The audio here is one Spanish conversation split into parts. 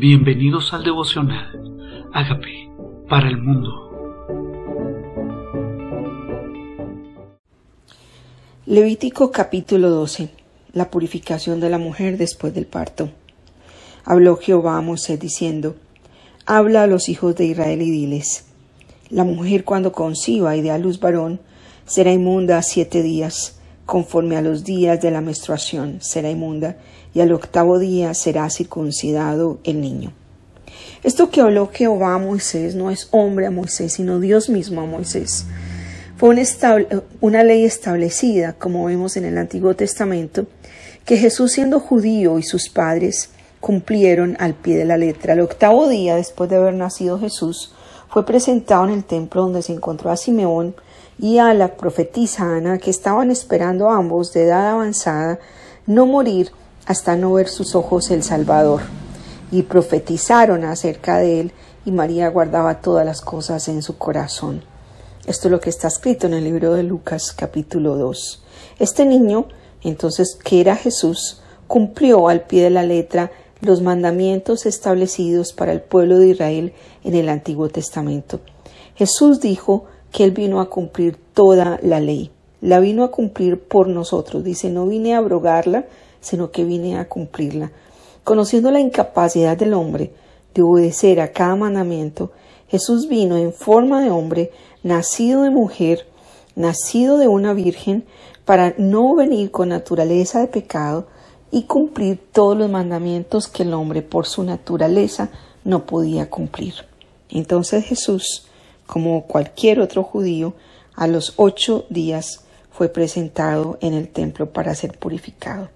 Bienvenidos al devocional. Hágame para el mundo. Levítico capítulo 12. La purificación de la mujer después del parto. Habló Jehová a Moisés diciendo, Habla a los hijos de Israel y diles, La mujer cuando conciba y dé a luz varón, será inmunda siete días, conforme a los días de la menstruación será inmunda, y al octavo día será circuncidado el niño. Esto que habló Jehová a Moisés no es hombre a Moisés, sino Dios mismo a Moisés. Fue una, ley establecida, como vemos en el Antiguo Testamento, que Jesús siendo judío y sus padres cumplieron al pie de la letra. El octavo día después de haber nacido Jesús, fue presentado en el templo donde se encontró a Simeón y a la profetisa Ana, que estaban esperando ambos de edad avanzada no morir hasta no ver sus ojos el Salvador. Y profetizaron acerca de él, y María guardaba todas las cosas en su corazón. Esto es lo que está escrito en el libro de Lucas capítulo 2. Este niño, entonces, que era Jesús, cumplió al pie de la letra los mandamientos establecidos para el pueblo de Israel en el Antiguo Testamento. Jesús dijo que Él vino a cumplir toda la ley. La vino a cumplir por nosotros. Dice, no vine a abrogarla, sino que vine a cumplirla. Conociendo la incapacidad del hombre de obedecer a cada mandamiento, Jesús vino en forma de hombre, nacido de mujer, nacido de una virgen, para no venir con naturaleza de pecado y cumplir todos los mandamientos que el hombre por su naturaleza no podía cumplir. Entonces Jesús, como cualquier otro judío, a los ocho días fue presentado en el templo para ser purificado.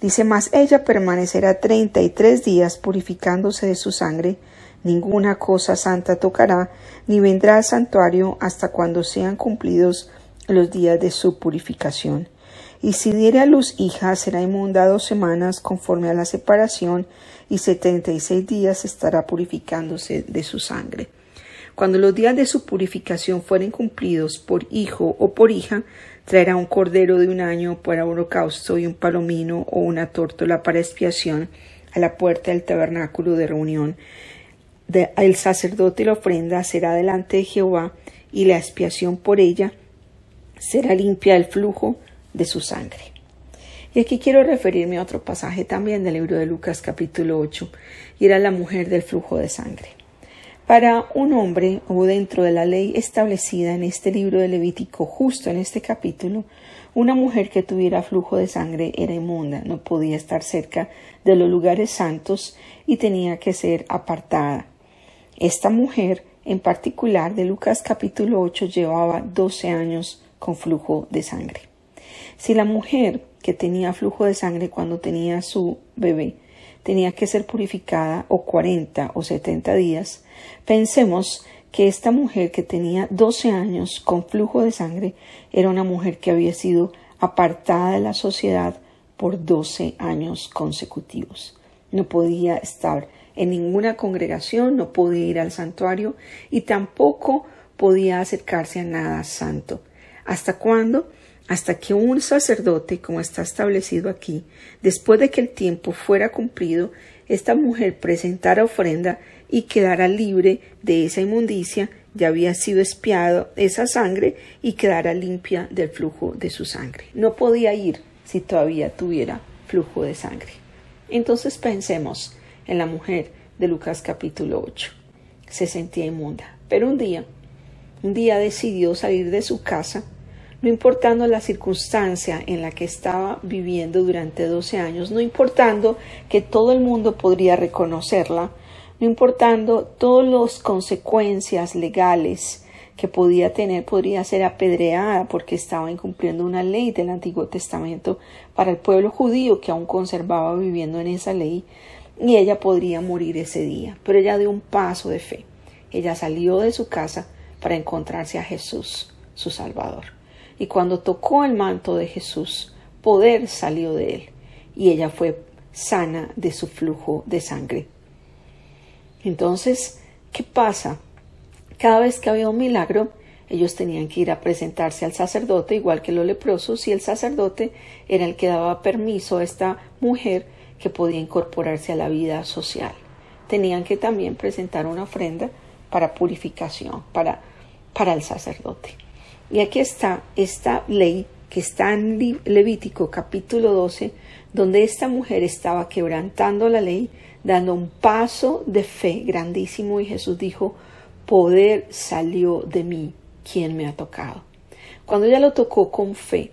Dice más, ella permanecerá treinta y tres días purificándose de su sangre, ninguna cosa santa tocará, ni vendrá al santuario hasta cuando sean cumplidos los días de su purificación. Y si diere a luz hija, será inmunda dos semanas conforme a la separación, y setenta y seis días estará purificándose de su sangre. Cuando los días de su purificación fueren cumplidos por hijo o por hija, traerá un cordero de un año para holocausto y un palomino o una tórtola para expiación a la puerta del tabernáculo de reunión. el sacerdote la ofrenda será delante de Jehová y la expiación por ella será limpia el flujo de su sangre. Y aquí quiero referirme a otro pasaje también del libro de Lucas capítulo 8, y era la mujer del flujo de sangre. Para un hombre o dentro de la ley establecida en este libro de Levítico, justo en este capítulo, una mujer que tuviera flujo de sangre era inmunda, no podía estar cerca de los lugares santos y tenía que ser apartada. Esta mujer, en particular de Lucas capítulo 8, llevaba doce años con flujo de sangre. Si la mujer que tenía flujo de sangre cuando tenía su bebé tenía que ser purificada o cuarenta o setenta días, pensemos que esta mujer que tenía doce años con flujo de sangre era una mujer que había sido apartada de la sociedad por doce años consecutivos. No podía estar en ninguna congregación, no podía ir al santuario y tampoco podía acercarse a nada santo. ¿Hasta cuándo? Hasta que un sacerdote, como está establecido aquí, después de que el tiempo fuera cumplido, esta mujer presentara ofrenda y quedara libre de esa inmundicia, ya había sido espiado esa sangre y quedara limpia del flujo de su sangre. No podía ir si todavía tuviera flujo de sangre. Entonces pensemos en la mujer de Lucas capítulo 8. Se sentía inmunda, pero un día, un día decidió salir de su casa no importando la circunstancia en la que estaba viviendo durante doce años, no importando que todo el mundo podría reconocerla, no importando todas las consecuencias legales que podía tener, podría ser apedreada porque estaba incumpliendo una ley del Antiguo Testamento para el pueblo judío que aún conservaba viviendo en esa ley, y ella podría morir ese día. Pero ella dio un paso de fe. Ella salió de su casa para encontrarse a Jesús, su Salvador y cuando tocó el manto de Jesús, poder salió de él y ella fue sana de su flujo de sangre. Entonces, ¿qué pasa? Cada vez que había un milagro, ellos tenían que ir a presentarse al sacerdote, igual que los leprosos, y el sacerdote era el que daba permiso a esta mujer que podía incorporarse a la vida social. tenían que también presentar una ofrenda para purificación, para, para el sacerdote. Y aquí está esta ley que está en Levítico capítulo 12, donde esta mujer estaba quebrantando la ley, dando un paso de fe grandísimo y Jesús dijo, poder salió de mí, quien me ha tocado. Cuando ella lo tocó con fe,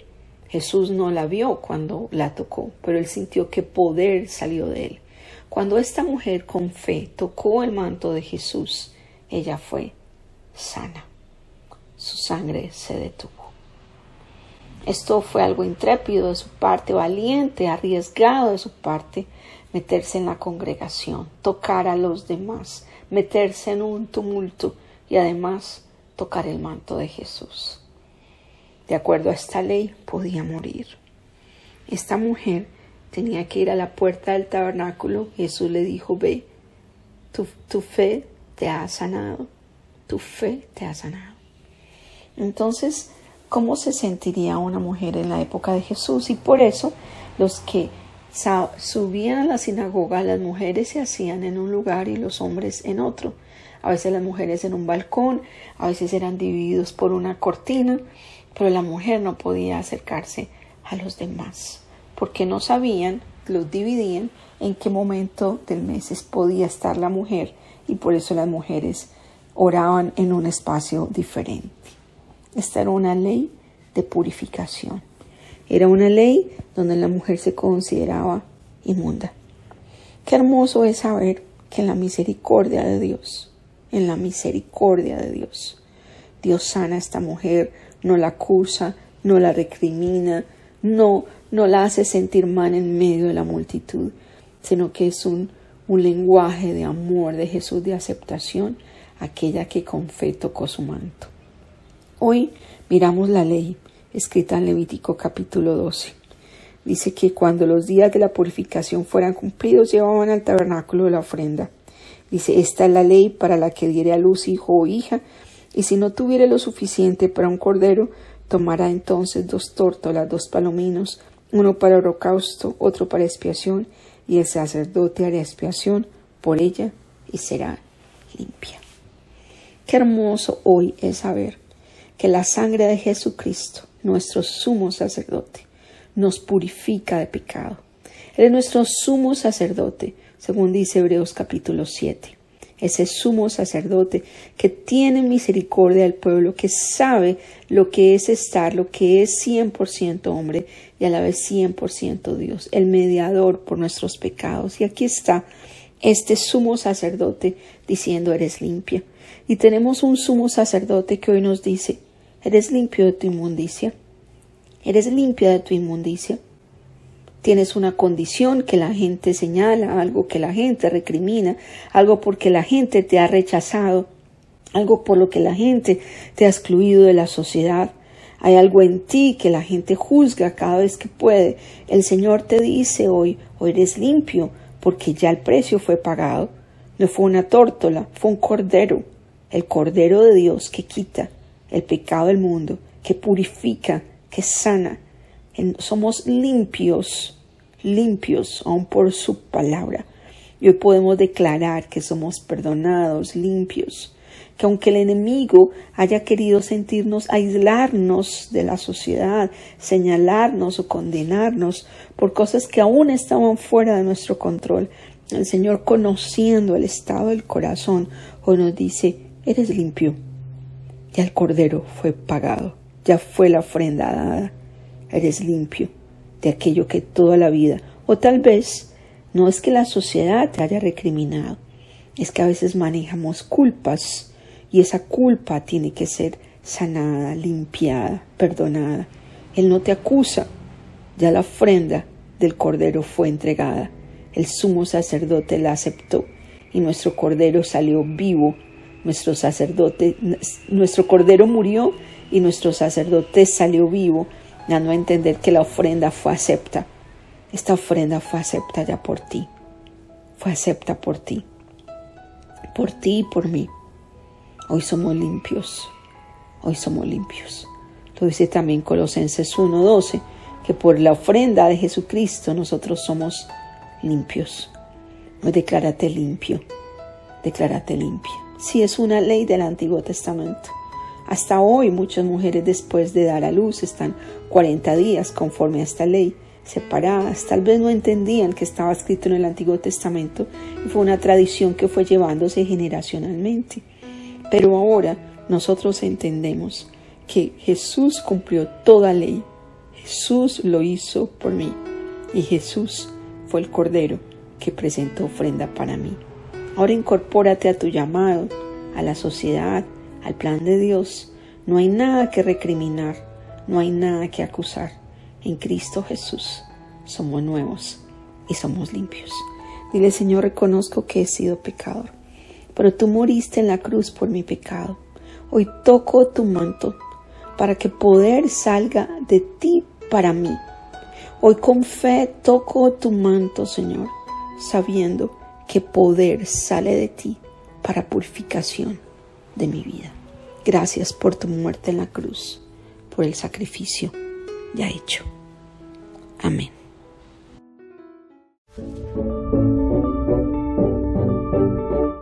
Jesús no la vio cuando la tocó, pero él sintió que poder salió de él. Cuando esta mujer con fe tocó el manto de Jesús, ella fue sana. Su sangre se detuvo. Esto fue algo intrépido de su parte, valiente, arriesgado de su parte, meterse en la congregación, tocar a los demás, meterse en un tumulto y además tocar el manto de Jesús. De acuerdo a esta ley, podía morir. Esta mujer tenía que ir a la puerta del tabernáculo. Jesús le dijo, ve, tu, fe te ha sanado, tu fe te ha sanado. Entonces, ¿cómo se sentiría una mujer en la época de Jesús? Y por eso los que subían a la sinagoga, las mujeres se hacían en un lugar y los hombres en otro. A veces las mujeres en un balcón, a veces eran divididos por una cortina, pero la mujer no podía acercarse a los demás, porque no sabían, los dividían en qué momento del mes podía estar la mujer y por eso las mujeres oraban en un espacio diferente. Esta era una ley de purificación. Era una ley donde la mujer se consideraba inmunda. Qué hermoso es saber que en la misericordia de Dios, en la misericordia de Dios, Dios sana a esta mujer, no la acusa, no la recrimina, no, no la hace sentir mal en medio de la multitud, sino que es un, un lenguaje de amor de Jesús, de aceptación, aquella que con fe tocó su manto. Hoy miramos la ley escrita en Levítico capítulo 12. Dice que cuando los días de la purificación fueran cumplidos llevaban al tabernáculo la ofrenda. Dice, esta es la ley para la que diere a luz hijo o hija, y si no tuviere lo suficiente para un cordero, tomará entonces dos tórtolas, dos palominos, uno para holocausto, otro para expiación, y el sacerdote hará expiación por ella y será limpia. Qué hermoso hoy es saber que la sangre de Jesucristo, nuestro sumo sacerdote, nos purifica de pecado. Él es nuestro sumo sacerdote, según dice Hebreos capítulo 7. Ese sumo sacerdote que tiene misericordia del pueblo, que sabe lo que es estar, lo que es 100% hombre y a la vez 100% Dios, el mediador por nuestros pecados. Y aquí está este sumo sacerdote diciendo eres limpia. Y tenemos un sumo sacerdote que hoy nos dice, ¿Eres limpio de tu inmundicia? ¿Eres limpia de tu inmundicia? Tienes una condición que la gente señala, algo que la gente recrimina, algo porque la gente te ha rechazado, algo por lo que la gente te ha excluido de la sociedad. Hay algo en ti que la gente juzga cada vez que puede. El Señor te dice hoy, hoy eres limpio, porque ya el precio fue pagado. No fue una tórtola, fue un cordero, el cordero de Dios que quita el pecado del mundo, que purifica, que sana. somos limpios, limpios aún por su palabra. Y hoy podemos declarar que somos perdonados, limpios, que aunque el enemigo haya querido sentirnos aislarnos de la sociedad, señalarnos o condenarnos por cosas que aún estaban fuera de nuestro control, el Señor conociendo el estado del corazón hoy nos dice, eres limpio, ya el cordero fue pagado, ya fue la ofrenda dada. Eres limpio de aquello que toda la vida, o tal vez no es que la sociedad te haya recriminado, es que a veces manejamos culpas y esa culpa tiene que ser sanada, limpiada, perdonada. Él no te acusa, ya la ofrenda del cordero fue entregada, el sumo sacerdote la aceptó y nuestro cordero salió vivo nuestro sacerdote, nuestro cordero murió y nuestro sacerdote salió vivo, dando a entender que la ofrenda fue acepta. Esta ofrenda fue acepta ya por ti, fue acepta por ti, por ti y por mí. Hoy somos limpios, hoy somos limpios. Lo dice también Colosenses 1:12, que por la ofrenda de Jesucristo nosotros somos limpios. Hoy declárate limpio declárate limpia. Si es una ley del Antiguo Testamento. Hasta hoy muchas mujeres después de dar a luz están 40 días conforme a esta ley, separadas, tal vez no entendían que estaba escrito en el Antiguo Testamento y fue una tradición que fue llevándose generacionalmente. Pero ahora nosotros entendemos que Jesús cumplió toda ley, Jesús lo hizo por mí y Jesús fue el Cordero que presentó ofrenda para mí. Ahora incorpórate a tu llamado, a la sociedad, al plan de Dios. No hay nada que recriminar, no hay nada que acusar. En Cristo Jesús somos nuevos y somos limpios. Dile, Señor, reconozco que he sido pecador, pero tú moriste en la cruz por mi pecado. Hoy toco tu manto para que poder salga de ti para mí. Hoy con fe toco tu manto, Señor, sabiendo que poder sale de ti para purificación de mi vida. Gracias por tu muerte en la cruz, por el sacrificio ya hecho. Amén.